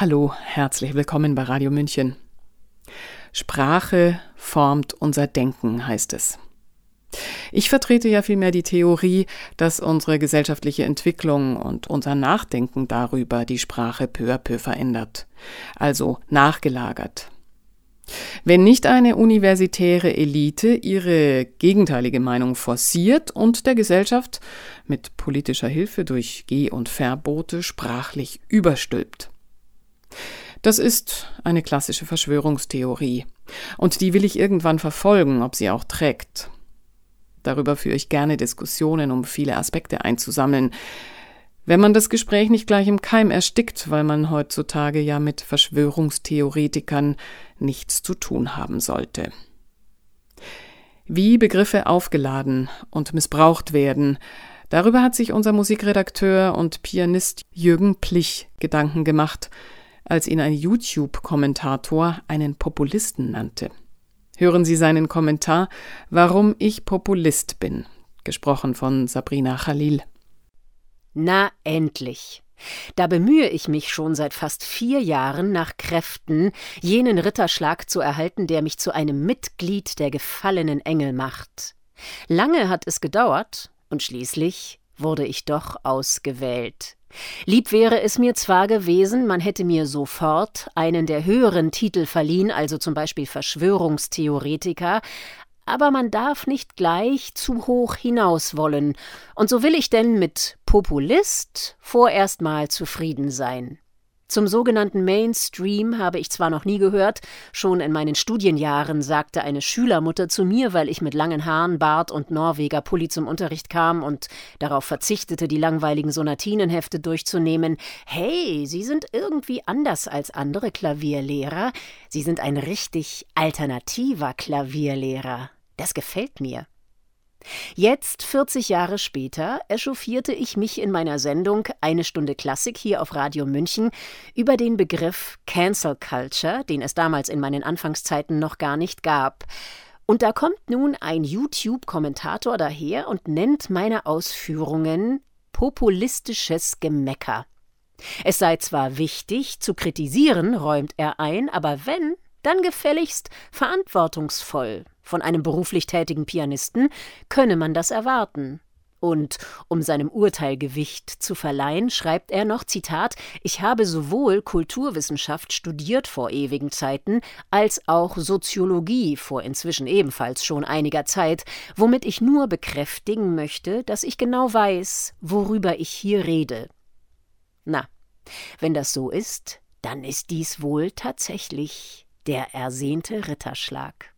Hallo, herzlich willkommen bei Radio München. Sprache formt unser Denken, heißt es. Ich vertrete ja vielmehr die Theorie, dass unsere gesellschaftliche Entwicklung und unser Nachdenken darüber die Sprache peu à peu verändert, also nachgelagert. Wenn nicht eine universitäre Elite ihre gegenteilige Meinung forciert und der Gesellschaft mit politischer Hilfe durch Geh- und Verbote sprachlich überstülpt. Das ist eine klassische Verschwörungstheorie. Und die will ich irgendwann verfolgen, ob sie auch trägt. Darüber führe ich gerne Diskussionen, um viele Aspekte einzusammeln. Wenn man das Gespräch nicht gleich im Keim erstickt, weil man heutzutage ja mit Verschwörungstheoretikern nichts zu tun haben sollte. Wie Begriffe aufgeladen und missbraucht werden, darüber hat sich unser Musikredakteur und Pianist Jürgen Plich Gedanken gemacht, als ihn ein YouTube-Kommentator einen Populisten nannte. Hören Sie seinen Kommentar Warum ich Populist bin, gesprochen von Sabrina Khalil. Na endlich. Da bemühe ich mich schon seit fast vier Jahren nach Kräften, jenen Ritterschlag zu erhalten, der mich zu einem Mitglied der gefallenen Engel macht. Lange hat es gedauert, und schließlich wurde ich doch ausgewählt. Lieb wäre es mir zwar gewesen, man hätte mir sofort einen der höheren Titel verliehen, also zum Beispiel Verschwörungstheoretiker, aber man darf nicht gleich zu hoch hinaus wollen, und so will ich denn mit Populist vorerst mal zufrieden sein. Zum sogenannten Mainstream habe ich zwar noch nie gehört, schon in meinen Studienjahren sagte eine Schülermutter zu mir, weil ich mit langen Haaren, Bart und Norweger Pulli zum Unterricht kam und darauf verzichtete, die langweiligen Sonatinenhefte durchzunehmen, hey, Sie sind irgendwie anders als andere Klavierlehrer, Sie sind ein richtig alternativer Klavierlehrer. Das gefällt mir. Jetzt, 40 Jahre später, echauffierte ich mich in meiner Sendung Eine Stunde Klassik hier auf Radio München über den Begriff Cancel Culture, den es damals in meinen Anfangszeiten noch gar nicht gab. Und da kommt nun ein YouTube-Kommentator daher und nennt meine Ausführungen populistisches Gemecker. Es sei zwar wichtig zu kritisieren, räumt er ein, aber wenn, dann gefälligst verantwortungsvoll. Von einem beruflich tätigen Pianisten könne man das erwarten. Und um seinem Urteil Gewicht zu verleihen, schreibt er noch Zitat Ich habe sowohl Kulturwissenschaft studiert vor ewigen Zeiten, als auch Soziologie vor inzwischen ebenfalls schon einiger Zeit, womit ich nur bekräftigen möchte, dass ich genau weiß, worüber ich hier rede. Na, wenn das so ist, dann ist dies wohl tatsächlich der ersehnte Ritterschlag.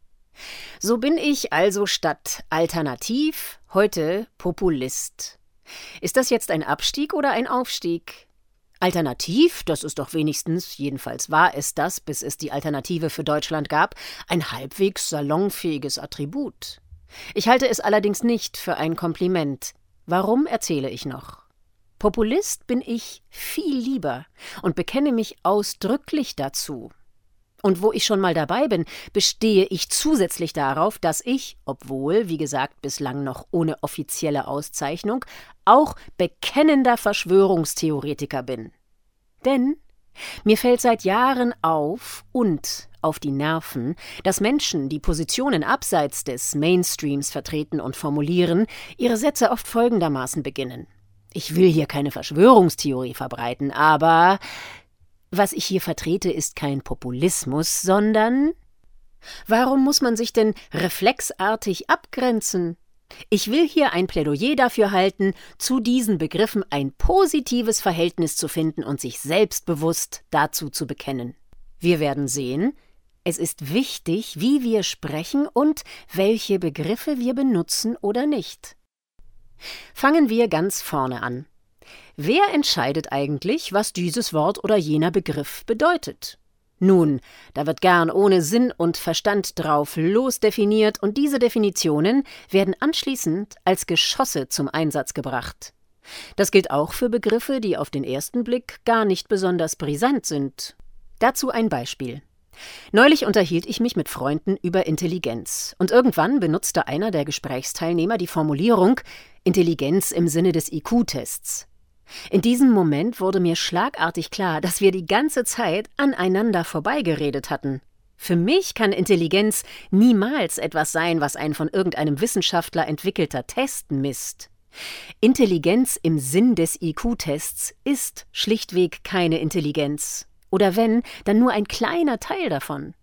So bin ich also statt Alternativ heute Populist. Ist das jetzt ein Abstieg oder ein Aufstieg? Alternativ, das ist doch wenigstens, jedenfalls war es das, bis es die Alternative für Deutschland gab, ein halbwegs salonfähiges Attribut. Ich halte es allerdings nicht für ein Kompliment. Warum erzähle ich noch? Populist bin ich viel lieber und bekenne mich ausdrücklich dazu. Und wo ich schon mal dabei bin, bestehe ich zusätzlich darauf, dass ich, obwohl, wie gesagt, bislang noch ohne offizielle Auszeichnung, auch bekennender Verschwörungstheoretiker bin. Denn mir fällt seit Jahren auf und auf die Nerven, dass Menschen, die Positionen abseits des Mainstreams vertreten und formulieren, ihre Sätze oft folgendermaßen beginnen. Ich will hier keine Verschwörungstheorie verbreiten, aber was ich hier vertrete, ist kein Populismus, sondern Warum muss man sich denn reflexartig abgrenzen? Ich will hier ein Plädoyer dafür halten, zu diesen Begriffen ein positives Verhältnis zu finden und sich selbstbewusst dazu zu bekennen. Wir werden sehen, es ist wichtig, wie wir sprechen und welche Begriffe wir benutzen oder nicht. Fangen wir ganz vorne an. Wer entscheidet eigentlich, was dieses Wort oder jener Begriff bedeutet? Nun, da wird gern ohne Sinn und Verstand drauf losdefiniert und diese Definitionen werden anschließend als Geschosse zum Einsatz gebracht. Das gilt auch für Begriffe, die auf den ersten Blick gar nicht besonders brisant sind. Dazu ein Beispiel. Neulich unterhielt ich mich mit Freunden über Intelligenz, und irgendwann benutzte einer der Gesprächsteilnehmer die Formulierung Intelligenz im Sinne des IQ-Tests. In diesem Moment wurde mir schlagartig klar, dass wir die ganze Zeit aneinander vorbeigeredet hatten. Für mich kann Intelligenz niemals etwas sein, was ein von irgendeinem Wissenschaftler entwickelter Test misst. Intelligenz im Sinn des IQ-Tests ist schlichtweg keine Intelligenz. Oder wenn, dann nur ein kleiner Teil davon.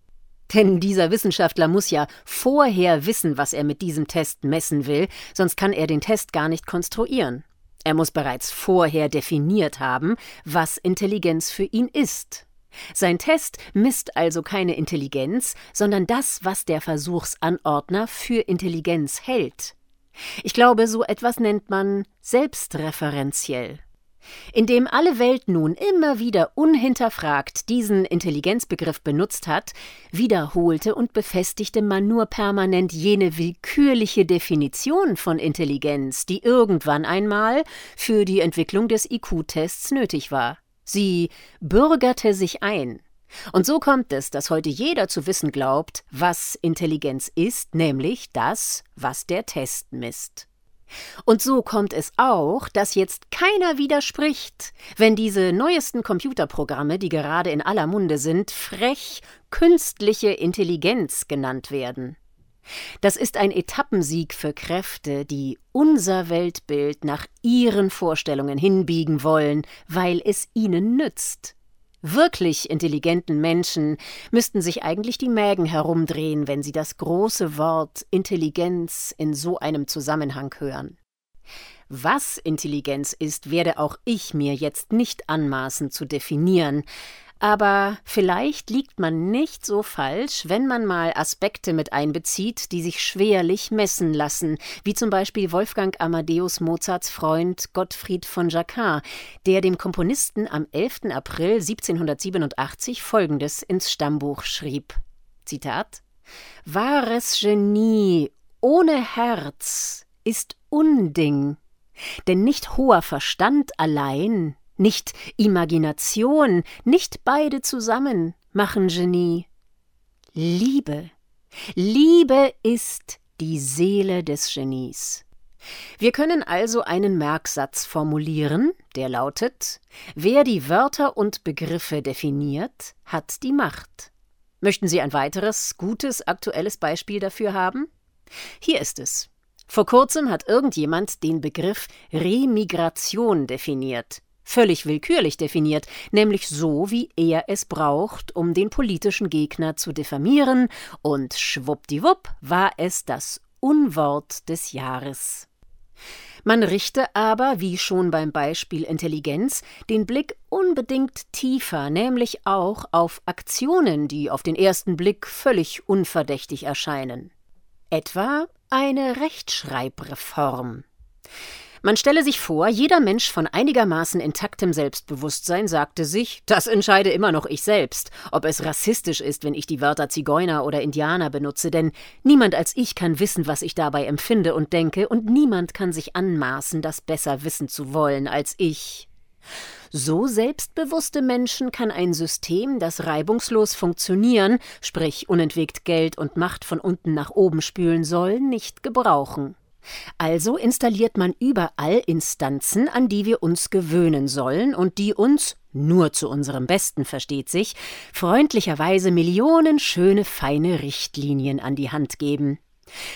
Denn dieser Wissenschaftler muss ja vorher wissen, was er mit diesem Test messen will, sonst kann er den Test gar nicht konstruieren. Er muss bereits vorher definiert haben, was Intelligenz für ihn ist. Sein Test misst also keine Intelligenz, sondern das, was der Versuchsanordner für Intelligenz hält. Ich glaube, so etwas nennt man selbstreferenziell. Indem alle Welt nun immer wieder unhinterfragt diesen Intelligenzbegriff benutzt hat, wiederholte und befestigte man nur permanent jene willkürliche Definition von Intelligenz, die irgendwann einmal für die Entwicklung des IQ-Tests nötig war. Sie bürgerte sich ein. Und so kommt es, dass heute jeder zu wissen glaubt, was Intelligenz ist, nämlich das, was der Test misst. Und so kommt es auch, dass jetzt keiner widerspricht, wenn diese neuesten Computerprogramme, die gerade in aller Munde sind, frech künstliche Intelligenz genannt werden. Das ist ein Etappensieg für Kräfte, die unser Weltbild nach ihren Vorstellungen hinbiegen wollen, weil es ihnen nützt. Wirklich intelligenten Menschen müssten sich eigentlich die Mägen herumdrehen, wenn sie das große Wort Intelligenz in so einem Zusammenhang hören. Was Intelligenz ist, werde auch ich mir jetzt nicht anmaßen zu definieren, aber vielleicht liegt man nicht so falsch, wenn man mal Aspekte mit einbezieht, die sich schwerlich messen lassen, wie zum Beispiel Wolfgang Amadeus Mozarts Freund Gottfried von Jacquard, der dem Komponisten am 11. April 1787 Folgendes ins Stammbuch schrieb: Zitat: Wahres Genie ohne Herz ist Unding, denn nicht hoher Verstand allein nicht Imagination, nicht beide zusammen machen Genie. Liebe. Liebe ist die Seele des Genies. Wir können also einen Merksatz formulieren, der lautet Wer die Wörter und Begriffe definiert, hat die Macht. Möchten Sie ein weiteres, gutes, aktuelles Beispiel dafür haben? Hier ist es. Vor kurzem hat irgendjemand den Begriff Remigration definiert völlig willkürlich definiert, nämlich so, wie er es braucht, um den politischen Gegner zu diffamieren, und schwuppdiwupp war es das Unwort des Jahres. Man richte aber, wie schon beim Beispiel Intelligenz, den Blick unbedingt tiefer, nämlich auch auf Aktionen, die auf den ersten Blick völlig unverdächtig erscheinen. Etwa eine Rechtschreibreform. Man stelle sich vor, jeder Mensch von einigermaßen intaktem Selbstbewusstsein sagte sich, das entscheide immer noch ich selbst, ob es rassistisch ist, wenn ich die Wörter Zigeuner oder Indianer benutze, denn niemand als ich kann wissen, was ich dabei empfinde und denke, und niemand kann sich anmaßen, das besser wissen zu wollen als ich. So selbstbewusste Menschen kann ein System, das reibungslos funktionieren, sprich unentwegt Geld und Macht von unten nach oben spülen soll, nicht gebrauchen. Also installiert man überall Instanzen, an die wir uns gewöhnen sollen und die uns, nur zu unserem Besten versteht sich, freundlicherweise Millionen schöne feine Richtlinien an die Hand geben.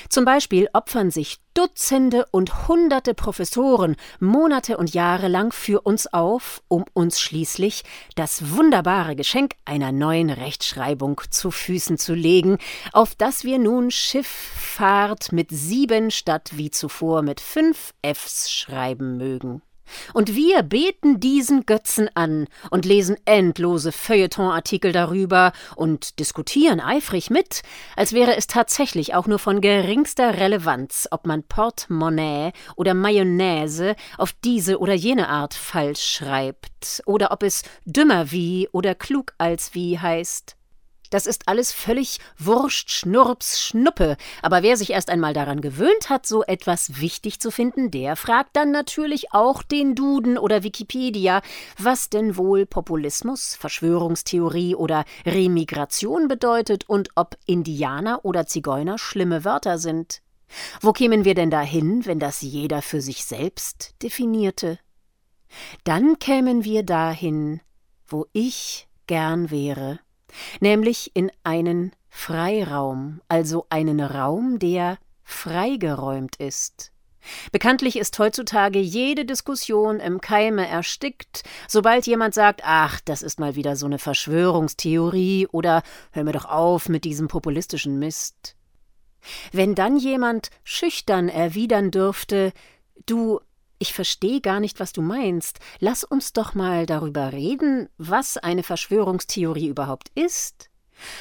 Zum Beispiel opfern sich Dutzende und Hunderte Professoren Monate und Jahre lang für uns auf, um uns schließlich das wunderbare Geschenk einer neuen Rechtschreibung zu Füßen zu legen, auf das wir nun Schifffahrt mit sieben statt wie zuvor mit fünf Fs schreiben mögen. Und wir beten diesen Götzen an und lesen endlose Feuilletonartikel darüber und diskutieren eifrig mit, als wäre es tatsächlich auch nur von geringster Relevanz, ob man Portemonnaie oder Mayonnaise auf diese oder jene Art falsch schreibt, oder ob es dümmer wie oder klug als wie heißt. Das ist alles völlig Wurscht, Schnurps, Schnuppe. Aber wer sich erst einmal daran gewöhnt hat, so etwas wichtig zu finden, der fragt dann natürlich auch den Duden oder Wikipedia, was denn wohl Populismus, Verschwörungstheorie oder Remigration bedeutet und ob Indianer oder Zigeuner schlimme Wörter sind. Wo kämen wir denn dahin, wenn das jeder für sich selbst definierte? Dann kämen wir dahin, wo ich gern wäre, nämlich in einen Freiraum, also einen Raum, der freigeräumt ist. Bekanntlich ist heutzutage jede Diskussion im Keime erstickt, sobald jemand sagt, ach, das ist mal wieder so eine Verschwörungstheorie oder hör mir doch auf mit diesem populistischen Mist. Wenn dann jemand schüchtern erwidern dürfte, du, ich verstehe gar nicht, was du meinst, lass uns doch mal darüber reden, was eine Verschwörungstheorie überhaupt ist.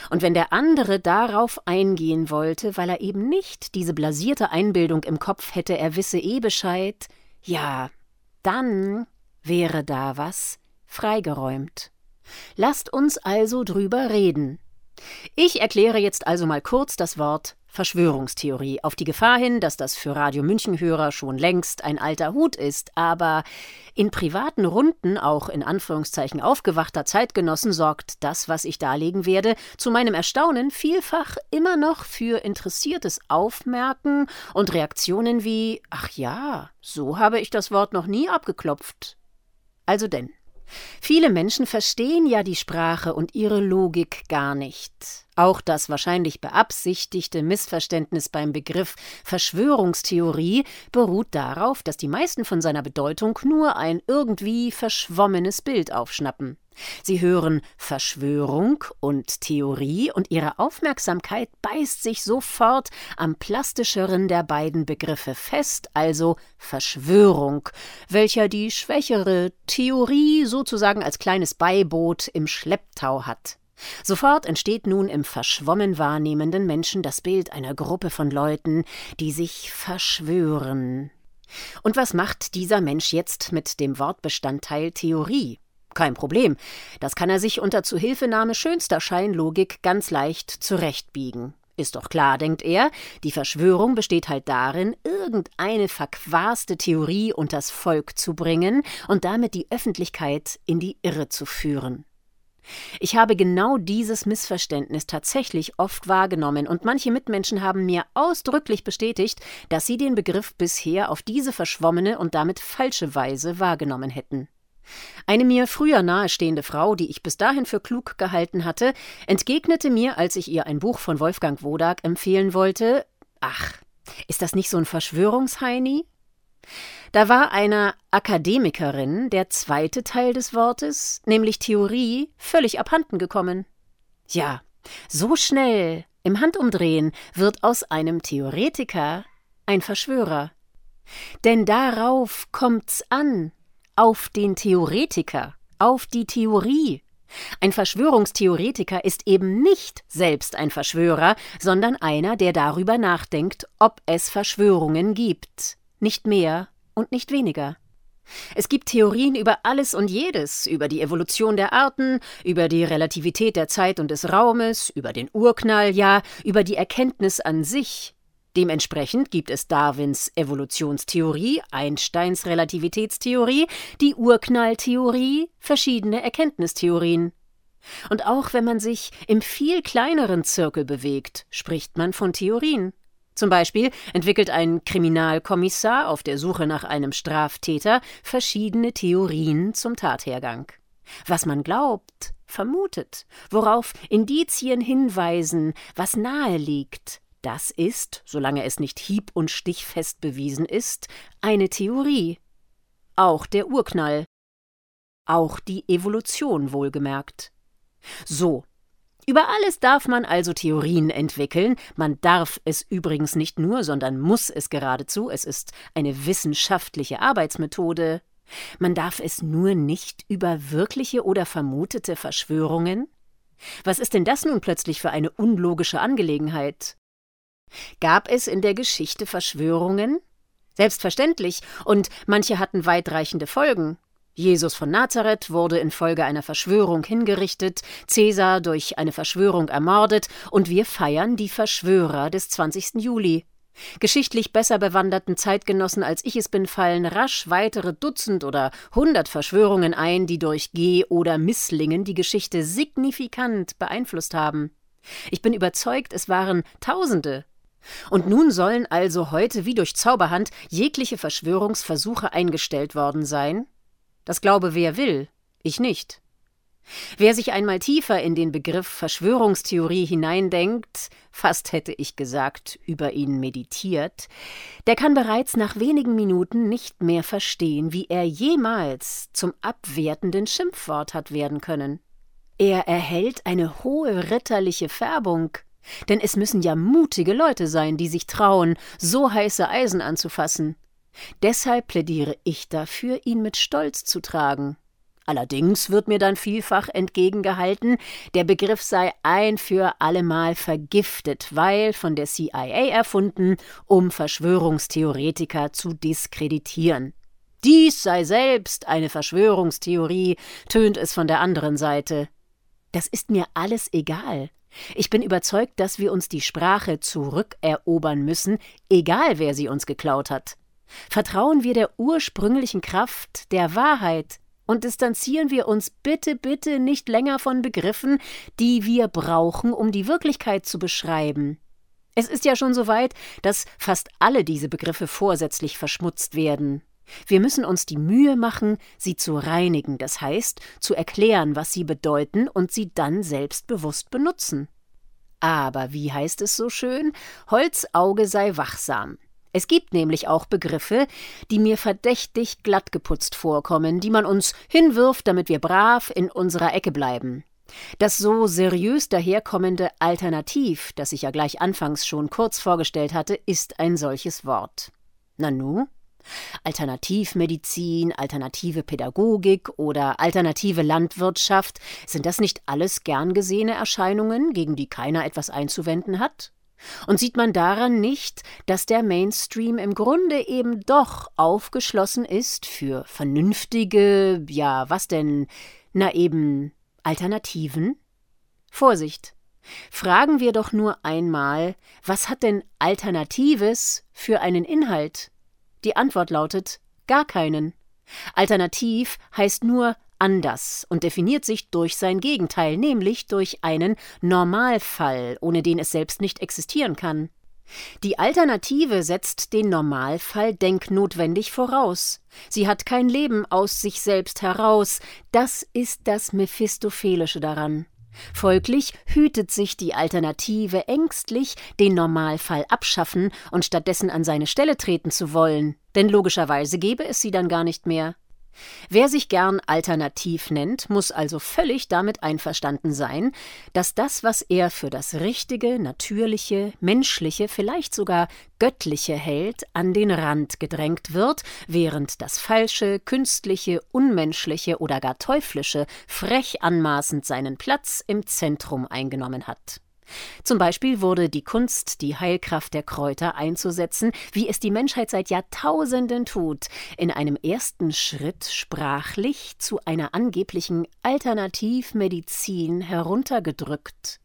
Und wenn der andere darauf eingehen wollte, weil er eben nicht diese blasierte Einbildung im Kopf hätte, er wisse eh Bescheid, ja, dann wäre da was freigeräumt. Lasst uns also drüber reden. Ich erkläre jetzt also mal kurz das Wort Verschwörungstheorie, auf die Gefahr hin, dass das für Radio München-Hörer schon längst ein alter Hut ist, aber in privaten Runden, auch in Anführungszeichen aufgewachter Zeitgenossen, sorgt das, was ich darlegen werde, zu meinem Erstaunen vielfach immer noch für interessiertes Aufmerken und Reaktionen wie Ach ja, so habe ich das Wort noch nie abgeklopft. Also denn. Viele Menschen verstehen ja die Sprache und ihre Logik gar nicht. Auch das wahrscheinlich beabsichtigte Missverständnis beim Begriff Verschwörungstheorie beruht darauf, dass die meisten von seiner Bedeutung nur ein irgendwie verschwommenes Bild aufschnappen. Sie hören Verschwörung und Theorie und ihre Aufmerksamkeit beißt sich sofort am plastischeren der beiden Begriffe fest, also Verschwörung, welcher die schwächere Theorie sozusagen als kleines Beiboot im Schlepptau hat. Sofort entsteht nun im verschwommen wahrnehmenden Menschen das Bild einer Gruppe von Leuten, die sich verschwören. Und was macht dieser Mensch jetzt mit dem Wortbestandteil Theorie? Kein Problem, das kann er sich unter Zuhilfenahme schönster Scheinlogik ganz leicht zurechtbiegen. Ist doch klar, denkt er, die Verschwörung besteht halt darin, irgendeine verquaste Theorie unters Volk zu bringen und damit die Öffentlichkeit in die Irre zu führen. Ich habe genau dieses Missverständnis tatsächlich oft wahrgenommen, und manche Mitmenschen haben mir ausdrücklich bestätigt, dass sie den Begriff bisher auf diese verschwommene und damit falsche Weise wahrgenommen hätten. Eine mir früher nahestehende Frau, die ich bis dahin für klug gehalten hatte, entgegnete mir, als ich ihr ein Buch von Wolfgang Wodak empfehlen wollte: Ach, ist das nicht so ein Verschwörungsheini? Da war einer Akademikerin der zweite Teil des Wortes, nämlich Theorie, völlig abhanden gekommen. Ja, so schnell, im Handumdrehen, wird aus einem Theoretiker ein Verschwörer. Denn darauf kommt's an, auf den Theoretiker, auf die Theorie. Ein Verschwörungstheoretiker ist eben nicht selbst ein Verschwörer, sondern einer, der darüber nachdenkt, ob es Verschwörungen gibt. Nicht mehr und nicht weniger. Es gibt Theorien über alles und jedes, über die Evolution der Arten, über die Relativität der Zeit und des Raumes, über den Urknall, ja, über die Erkenntnis an sich. Dementsprechend gibt es Darwins Evolutionstheorie, Einsteins Relativitätstheorie, die Urknalltheorie, verschiedene Erkenntnistheorien. Und auch wenn man sich im viel kleineren Zirkel bewegt, spricht man von Theorien. Zum Beispiel entwickelt ein Kriminalkommissar auf der Suche nach einem Straftäter verschiedene Theorien zum Tathergang. Was man glaubt, vermutet, worauf Indizien hinweisen, was nahe liegt, das ist, solange es nicht hieb- und stichfest bewiesen ist, eine Theorie. Auch der Urknall. Auch die Evolution wohlgemerkt. So, über alles darf man also Theorien entwickeln, man darf es übrigens nicht nur, sondern muss es geradezu, es ist eine wissenschaftliche Arbeitsmethode. Man darf es nur nicht über wirkliche oder vermutete Verschwörungen? Was ist denn das nun plötzlich für eine unlogische Angelegenheit? Gab es in der Geschichte Verschwörungen? Selbstverständlich, und manche hatten weitreichende Folgen. Jesus von Nazareth wurde infolge einer Verschwörung hingerichtet, Cäsar durch eine Verschwörung ermordet, und wir feiern die Verschwörer des 20. Juli. Geschichtlich besser bewanderten Zeitgenossen als ich es bin fallen rasch weitere Dutzend oder hundert Verschwörungen ein, die durch Geh- oder Misslingen die Geschichte signifikant beeinflusst haben. Ich bin überzeugt, es waren Tausende, und nun sollen also heute wie durch Zauberhand jegliche Verschwörungsversuche eingestellt worden sein? Das glaube wer will, ich nicht. Wer sich einmal tiefer in den Begriff Verschwörungstheorie hineindenkt, fast hätte ich gesagt, über ihn meditiert, der kann bereits nach wenigen Minuten nicht mehr verstehen, wie er jemals zum abwertenden Schimpfwort hat werden können. Er erhält eine hohe ritterliche Färbung, denn es müssen ja mutige Leute sein, die sich trauen, so heiße Eisen anzufassen. Deshalb plädiere ich dafür, ihn mit Stolz zu tragen. Allerdings wird mir dann vielfach entgegengehalten, der Begriff sei ein für allemal vergiftet, weil von der CIA erfunden, um Verschwörungstheoretiker zu diskreditieren. Dies sei selbst eine Verschwörungstheorie, tönt es von der anderen Seite. Das ist mir alles egal. Ich bin überzeugt, dass wir uns die Sprache zurückerobern müssen, egal wer sie uns geklaut hat. Vertrauen wir der ursprünglichen Kraft, der Wahrheit, und distanzieren wir uns bitte, bitte nicht länger von Begriffen, die wir brauchen, um die Wirklichkeit zu beschreiben. Es ist ja schon so weit, dass fast alle diese Begriffe vorsätzlich verschmutzt werden. Wir müssen uns die Mühe machen, sie zu reinigen, das heißt, zu erklären, was sie bedeuten und sie dann selbstbewusst benutzen. Aber wie heißt es so schön? Holzauge sei wachsam. Es gibt nämlich auch Begriffe, die mir verdächtig glattgeputzt vorkommen, die man uns hinwirft, damit wir brav in unserer Ecke bleiben. Das so seriös daherkommende Alternativ, das ich ja gleich anfangs schon kurz vorgestellt hatte, ist ein solches Wort. Nanu? Alternativmedizin, alternative Pädagogik oder alternative Landwirtschaft, sind das nicht alles gern gesehene Erscheinungen, gegen die keiner etwas einzuwenden hat? Und sieht man daran nicht, dass der Mainstream im Grunde eben doch aufgeschlossen ist für vernünftige, ja, was denn, na eben, Alternativen? Vorsicht! Fragen wir doch nur einmal, was hat denn Alternatives für einen Inhalt? Die Antwort lautet gar keinen. Alternativ heißt nur anders und definiert sich durch sein Gegenteil, nämlich durch einen Normalfall, ohne den es selbst nicht existieren kann. Die Alternative setzt den Normalfall denknotwendig voraus. Sie hat kein Leben aus sich selbst heraus. Das ist das Mephistophelische daran. Folglich hütet sich die Alternative ängstlich, den Normalfall abschaffen und stattdessen an seine Stelle treten zu wollen, denn logischerweise gäbe es sie dann gar nicht mehr. Wer sich gern alternativ nennt, muss also völlig damit einverstanden sein, dass das, was er für das Richtige, Natürliche, Menschliche, vielleicht sogar Göttliche hält, an den Rand gedrängt wird, während das Falsche, Künstliche, Unmenschliche oder gar Teuflische frech anmaßend seinen Platz im Zentrum eingenommen hat. Zum Beispiel wurde die Kunst, die Heilkraft der Kräuter einzusetzen, wie es die Menschheit seit Jahrtausenden tut, in einem ersten Schritt sprachlich zu einer angeblichen Alternativmedizin heruntergedrückt.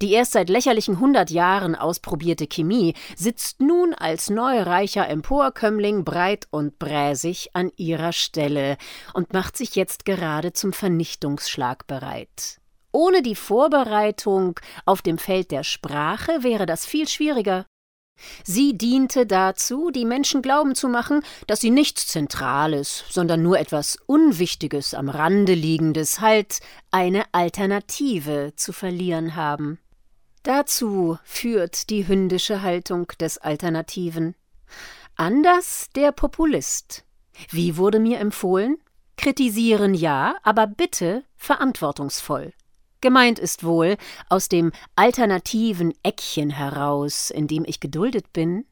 Die erst seit lächerlichen hundert Jahren ausprobierte Chemie sitzt nun als neureicher Emporkömmling breit und bräsig an ihrer Stelle und macht sich jetzt gerade zum Vernichtungsschlag bereit. Ohne die Vorbereitung auf dem Feld der Sprache wäre das viel schwieriger. Sie diente dazu, die Menschen glauben zu machen, dass sie nichts Zentrales, sondern nur etwas Unwichtiges am Rande liegendes, halt eine Alternative zu verlieren haben. Dazu führt die hündische Haltung des Alternativen. Anders der Populist. Wie wurde mir empfohlen? Kritisieren ja, aber bitte verantwortungsvoll. Gemeint ist wohl aus dem alternativen Eckchen heraus, in dem ich geduldet bin?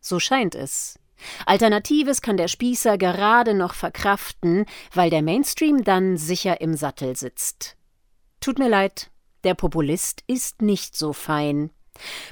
So scheint es. Alternatives kann der Spießer gerade noch verkraften, weil der Mainstream dann sicher im Sattel sitzt. Tut mir leid, der Populist ist nicht so fein.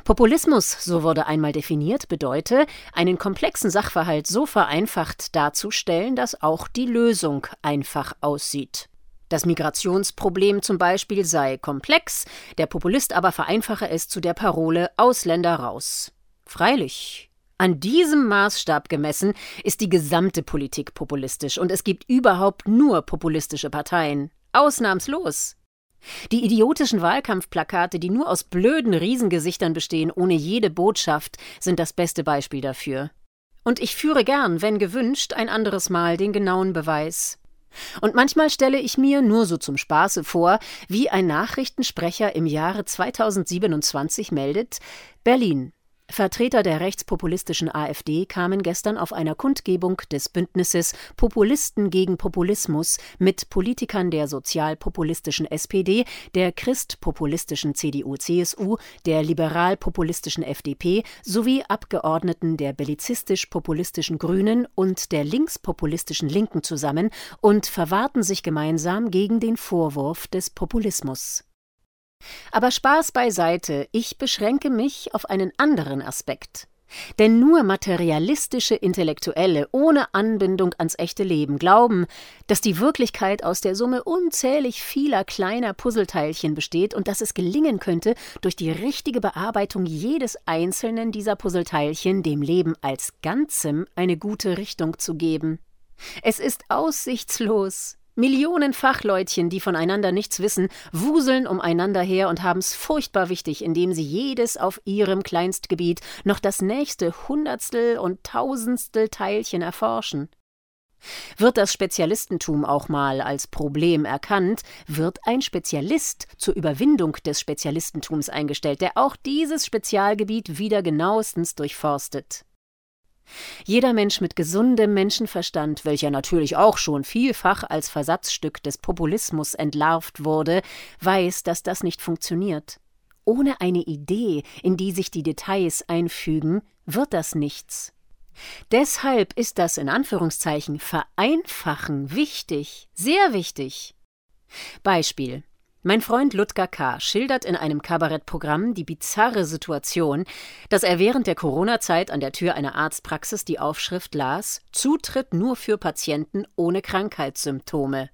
Populismus, so wurde einmal definiert, bedeute, einen komplexen Sachverhalt so vereinfacht darzustellen, dass auch die Lösung einfach aussieht. Das Migrationsproblem zum Beispiel sei komplex, der Populist aber vereinfache es zu der Parole Ausländer raus. Freilich. An diesem Maßstab gemessen ist die gesamte Politik populistisch und es gibt überhaupt nur populistische Parteien. Ausnahmslos. Die idiotischen Wahlkampfplakate, die nur aus blöden Riesengesichtern bestehen, ohne jede Botschaft, sind das beste Beispiel dafür. Und ich führe gern, wenn gewünscht, ein anderes Mal den genauen Beweis. Und manchmal stelle ich mir nur so zum Spaße vor, wie ein Nachrichtensprecher im Jahre 2027 meldet: Berlin, Vertreter der rechtspopulistischen AfD kamen gestern auf einer Kundgebung des Bündnisses Populisten gegen Populismus mit Politikern der sozialpopulistischen SPD, der christpopulistischen CDU/CSU, der liberal-populistischen FDP sowie Abgeordneten der bellizistisch-populistischen Grünen und der linkspopulistischen Linken zusammen und verwahrten sich gemeinsam gegen den Vorwurf des Populismus aber Spaß beiseite, ich beschränke mich auf einen anderen Aspekt. Denn nur materialistische Intellektuelle ohne Anbindung ans echte Leben glauben, dass die Wirklichkeit aus der Summe unzählig vieler kleiner Puzzleteilchen besteht und dass es gelingen könnte, durch die richtige Bearbeitung jedes einzelnen dieser Puzzleteilchen dem Leben als Ganzem eine gute Richtung zu geben. Es ist aussichtslos. Millionen Fachleutchen, die voneinander nichts wissen, wuseln umeinander her und haben's furchtbar wichtig, indem sie jedes auf ihrem Kleinstgebiet noch das nächste Hundertstel und Tausendstel Teilchen erforschen. Wird das Spezialistentum auch mal als Problem erkannt, wird ein Spezialist zur Überwindung des Spezialistentums eingestellt, der auch dieses Spezialgebiet wieder genauestens durchforstet. Jeder Mensch mit gesundem Menschenverstand, welcher natürlich auch schon vielfach als Versatzstück des Populismus entlarvt wurde, weiß, dass das nicht funktioniert. Ohne eine Idee, in die sich die Details einfügen, wird das nichts. Deshalb ist das in Anführungszeichen Vereinfachen wichtig, sehr wichtig. Beispiel mein Freund Ludger K. schildert in einem Kabarettprogramm die bizarre Situation, dass er während der Corona-Zeit an der Tür einer Arztpraxis die Aufschrift las: Zutritt nur für Patienten ohne Krankheitssymptome.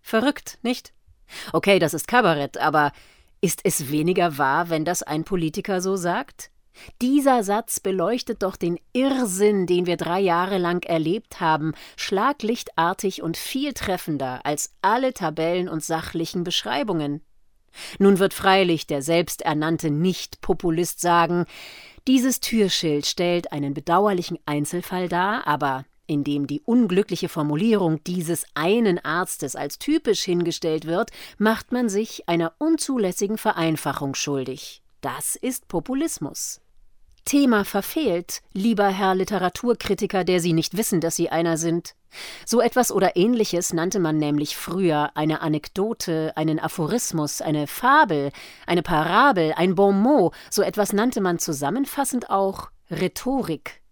Verrückt, nicht? Okay, das ist Kabarett, aber ist es weniger wahr, wenn das ein Politiker so sagt? Dieser Satz beleuchtet doch den Irrsinn, den wir drei Jahre lang erlebt haben, schlaglichtartig und viel treffender als alle Tabellen und sachlichen Beschreibungen. Nun wird freilich der selbsternannte Nicht-Populist sagen, dieses Türschild stellt einen bedauerlichen Einzelfall dar, aber indem die unglückliche Formulierung dieses einen Arztes als typisch hingestellt wird, macht man sich einer unzulässigen Vereinfachung schuldig. Das ist Populismus. Thema verfehlt, lieber Herr Literaturkritiker, der Sie nicht wissen, dass Sie einer sind. So etwas oder ähnliches nannte man nämlich früher eine Anekdote, einen Aphorismus, eine Fabel, eine Parabel, ein Bon mot, so etwas nannte man zusammenfassend auch Rhetorik.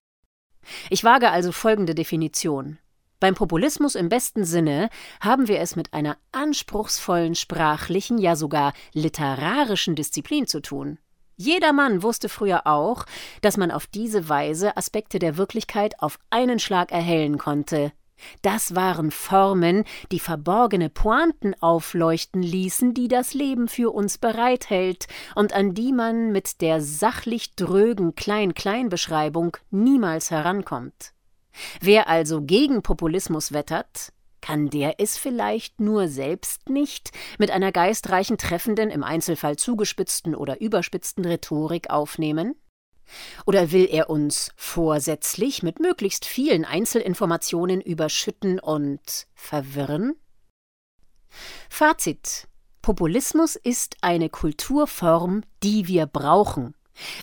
Ich wage also folgende Definition. Beim Populismus im besten Sinne haben wir es mit einer anspruchsvollen sprachlichen, ja sogar literarischen Disziplin zu tun. Jedermann wusste früher auch, dass man auf diese Weise Aspekte der Wirklichkeit auf einen Schlag erhellen konnte. Das waren Formen, die verborgene Pointen aufleuchten ließen, die das Leben für uns bereithält und an die man mit der sachlich drögen Klein-Klein-Beschreibung niemals herankommt. Wer also gegen Populismus wettert, kann der es vielleicht nur selbst nicht mit einer geistreichen, treffenden, im Einzelfall zugespitzten oder überspitzten Rhetorik aufnehmen? Oder will er uns vorsätzlich mit möglichst vielen Einzelinformationen überschütten und verwirren? Fazit Populismus ist eine Kulturform, die wir brauchen.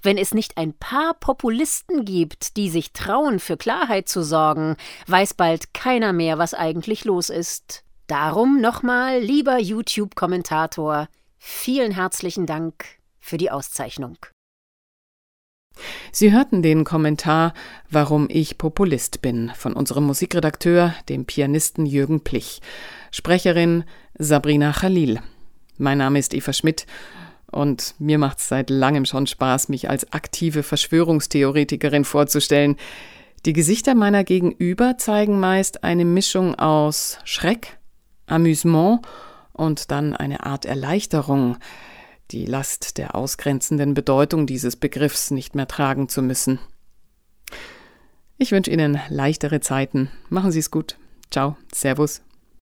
Wenn es nicht ein paar Populisten gibt, die sich trauen, für Klarheit zu sorgen, weiß bald keiner mehr, was eigentlich los ist. Darum nochmal, lieber YouTube-Kommentator, vielen herzlichen Dank für die Auszeichnung. Sie hörten den Kommentar Warum ich Populist bin von unserem Musikredakteur, dem Pianisten Jürgen Plich, Sprecherin Sabrina Khalil. Mein Name ist Eva Schmidt und mir macht es seit langem schon Spaß, mich als aktive Verschwörungstheoretikerin vorzustellen. Die Gesichter meiner Gegenüber zeigen meist eine Mischung aus Schreck, Amüsement und dann eine Art Erleichterung, die Last der ausgrenzenden Bedeutung dieses Begriffs nicht mehr tragen zu müssen. Ich wünsche Ihnen leichtere Zeiten. Machen Sie es gut. Ciao. Servus.